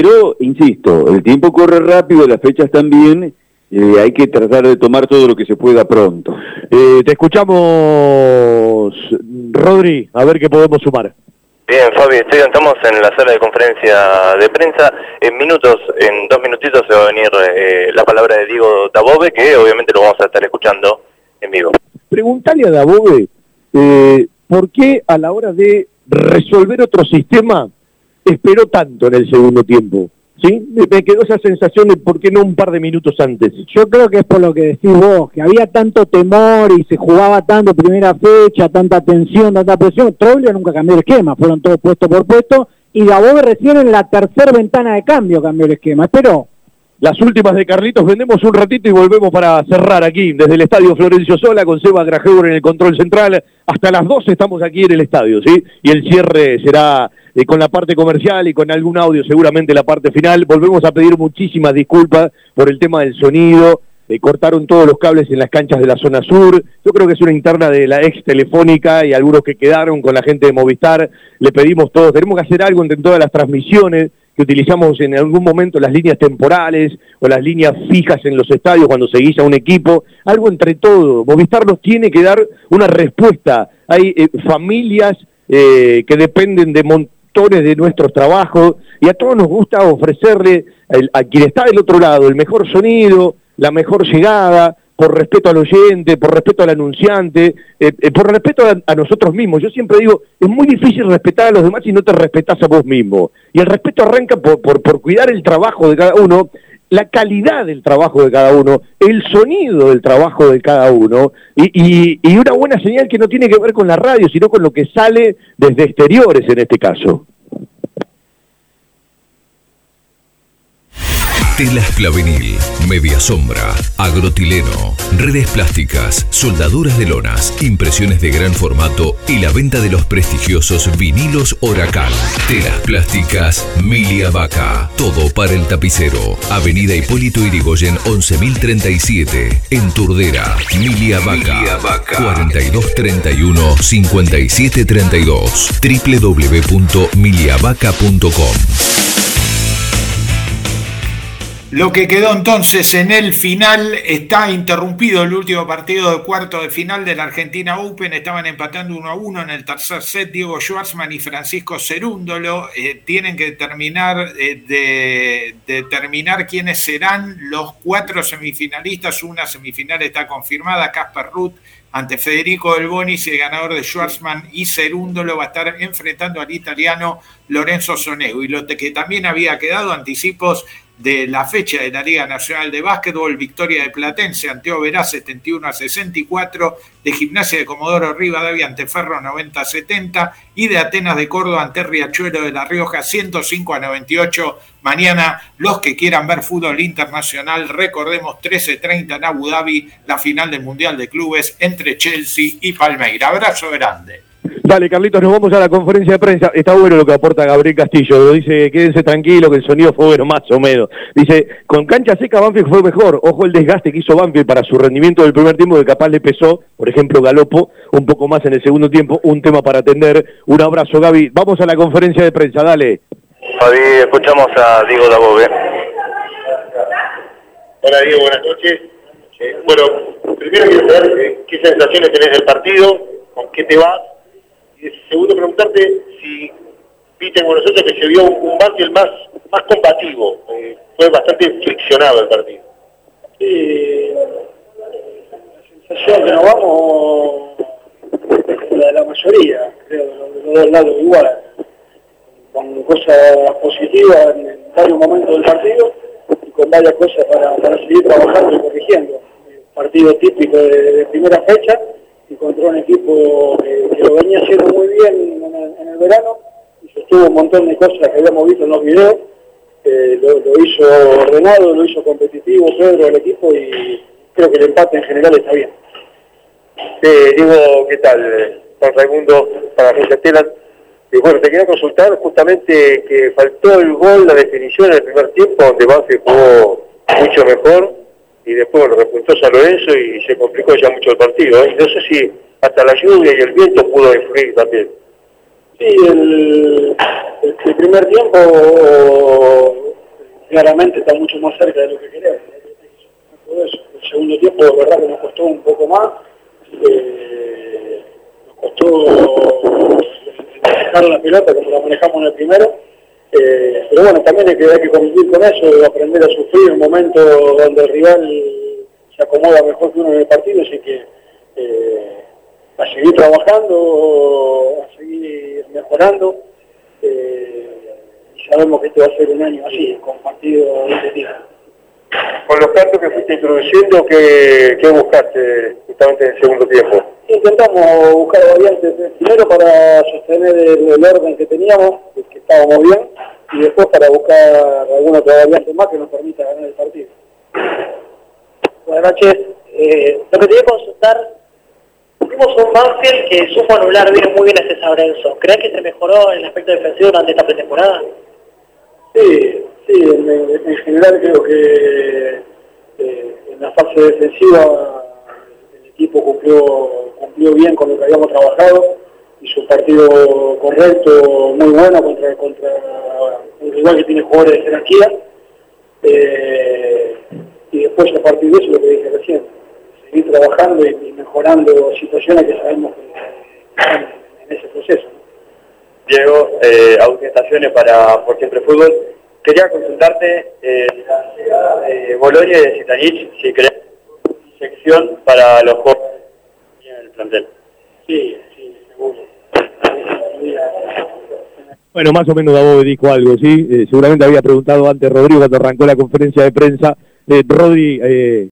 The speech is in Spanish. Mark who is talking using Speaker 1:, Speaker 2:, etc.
Speaker 1: Pero, insisto, el tiempo corre rápido, las fechas también, eh, hay que tratar de tomar todo lo que se pueda pronto.
Speaker 2: Eh, te escuchamos, Rodri, a ver qué podemos sumar.
Speaker 3: Bien, Fabi, estamos en la sala de conferencia de prensa. En minutos, en dos minutitos se va a venir eh, la palabra de Diego Dabove, que obviamente lo vamos a estar escuchando en vivo.
Speaker 2: Preguntale a Dabove, eh, ¿por qué a la hora de resolver otro sistema esperó tanto en el segundo tiempo? ¿Sí? Me, quedó esa sensación de por qué no un par de minutos antes.
Speaker 4: Yo creo que es por lo que decís vos, que había tanto temor y se jugaba tanto primera fecha, tanta tensión, tanta presión. Troglio nunca cambió el esquema, fueron todos puesto por puesto. Y Dabove recién en la tercera ventana de cambio cambió el esquema. Pero
Speaker 2: las últimas de Carlitos, vendemos un ratito y volvemos para cerrar aquí, desde el Estadio Florencio Sola, con Seba Grajeur en el control central. Hasta las 12 estamos aquí en el estadio, ¿sí? Y el cierre será eh, con la parte comercial y con algún audio, seguramente la parte final. Volvemos a pedir muchísimas disculpas por el tema del sonido. Eh, cortaron todos los cables en las canchas de la zona sur. Yo creo que es una interna de la ex telefónica y algunos que quedaron con la gente de Movistar. Le pedimos todos, tenemos que hacer algo entre todas las transmisiones que utilizamos en algún momento las líneas temporales o las líneas fijas en los estadios cuando se guisa un equipo, algo entre todo. Movistar nos tiene que dar una respuesta. Hay eh, familias eh, que dependen de montones de nuestros trabajos y a todos nos gusta ofrecerle a quien está del otro lado el mejor sonido, la mejor llegada, por respeto al oyente, por respeto al anunciante, eh, eh, por respeto a, nosotros mismos. Yo siempre digo, es muy difícil respetar a los demás si no te respetas a vos mismo. Y el respeto arranca por, cuidar el trabajo de cada uno, la calidad del trabajo de cada uno, el sonido del trabajo de cada uno, y una buena señal que no tiene que ver con la radio, sino con lo que sale desde exteriores en este caso.
Speaker 5: Telas Clavenil, Media Sombra, Agrotileno, redes plásticas, soldaduras de lonas, impresiones de gran formato y la venta de los prestigiosos vinilos Oracal. Telas plásticas Milia Vaca, todo para el tapicero. Avenida Hipólito Irigoyen 11037, en Turdera. Milia Vaca, 4231 5732 www.miliavaca.com
Speaker 6: lo que quedó entonces en el final está interrumpido el último partido de cuarto de final de la Argentina Open. Estaban empatando uno a uno en el tercer set. Diego Schwartzman y Francisco Cerúndolo eh, tienen que terminar eh, de, determinar quiénes serán los cuatro semifinalistas. Una semifinal está confirmada, Casper Ruth ante Federico Del Bonis y el ganador de Schwartzman y Cerúndolo va a estar enfrentando al italiano Lorenzo Sonego. Y lo que también había quedado, anticipos de la fecha de la Liga Nacional de Básquetbol, victoria de Platense ante Oberá 71 a 64, de Gimnasia de Comodoro Rivadavia ante Ferro 90 a 70 y de Atenas de Córdoba ante Riachuelo de La Rioja 105 a 98. Mañana los que quieran ver fútbol internacional, recordemos 13.30 en Abu Dhabi, la final del Mundial de Clubes entre Chelsea y Palmeira. Abrazo grande.
Speaker 2: Dale, Carlitos, nos vamos a la conferencia de prensa. Está bueno lo que aporta Gabriel Castillo. Dice, quédense tranquilo, que el sonido fue bueno, más o menos. Dice, con cancha seca Banfield fue mejor. Ojo el desgaste que hizo Banfield para su rendimiento del primer tiempo, que capaz le pesó, por ejemplo, Galopo, un poco más en el segundo tiempo. Un tema para atender. Un abrazo, Gaby. Vamos a la conferencia de prensa, dale.
Speaker 3: Fabi, escuchamos a Diego Dabove.
Speaker 7: Hola, Diego, buenas noches. Eh, bueno, primero quiero saber eh, qué sensaciones tenés del partido, con qué te vas segundo, preguntarte si viste como nosotros que se vio un Banfield más, más combativo. Eh, fue bastante friccionado el partido.
Speaker 8: Sí, la sensación que nos vamos la de la mayoría, creo, de los dos lados igual, con cosas positivas en varios momentos del partido y con varias cosas para seguir trabajando y corrigiendo. Partido típico de primera fecha y contra un equipo que, lo venía haciendo muy bien en el, verano y sostuvo un montón de cosas que habíamos visto en los videos. lo, hizo ordenado, lo hizo competitivo Pedro, el equipo y creo que el empate en general está bien.
Speaker 7: digo, ¿qué tal? Juan Raimundo, para Telas. Y bueno, te quería consultar justamente que faltó el gol, la definición en el primer tiempo, donde Banfield jugó mucho mejor y después lo repuntó San Lorenzo y se complicó ya mucho el partido. ¿eh? Y no sé si hasta la lluvia y el viento pudo influir también.
Speaker 8: Sí, el, primer tiempo claramente está mucho más cerca de lo que queremos. El segundo tiempo, de verdad que nos costó un poco más. Eh, nos costó dejar la pelota como la manejamos en el primero. Eh, pero bueno, también hay que, hay que convivir con eso, aprender a sufrir un momento donde el rival se acomoda mejor que uno en el partido, así que eh, a seguir trabajando, a seguir mejorando. Eh, sabemos que este va a ser un año así, con partidos de este tipo.
Speaker 7: Con los cantos que fuiste introduciendo, ¿qué, qué buscaste justamente en el segundo tiempo?
Speaker 8: Intentamos buscar variantes primero para sostener el, el, orden que teníamos, que estábamos bien, y después para buscar alguna otra variante más que nos permita ganar el partido.
Speaker 9: Buenas noches. Eh, lo que te voy a consultar, vimos un Banfield que supo anular bien muy bien a ese Sabrenzo. ¿Crees que se mejoró en el aspecto defensivo durante esta pretemporada?
Speaker 8: Sí, sí, en, en general creo que eh, en la fase defensiva el equipo cumplió, cumplió bien con lo que habíamos trabajado, hizo un partido correcto, muy bueno contra, contra un rival que tiene jugadores de jerarquía. Eh, y después a partir de eso lo que dije recién, seguir trabajando y, y mejorando situaciones que sabemos que en ese proceso.
Speaker 3: Diego, eh, para Por Siempre Fútbol. Quería consultarte eh, eh, Bolonia de Zitanich, si crees sección para los jóvenes plantel.
Speaker 8: Sí, sí, seguro.
Speaker 2: Bueno, más o menos Davo dijo algo, ¿sí? Eh, seguramente había preguntado antes Rodrigo cuando arrancó la conferencia de prensa. Eh, Rodri, eh,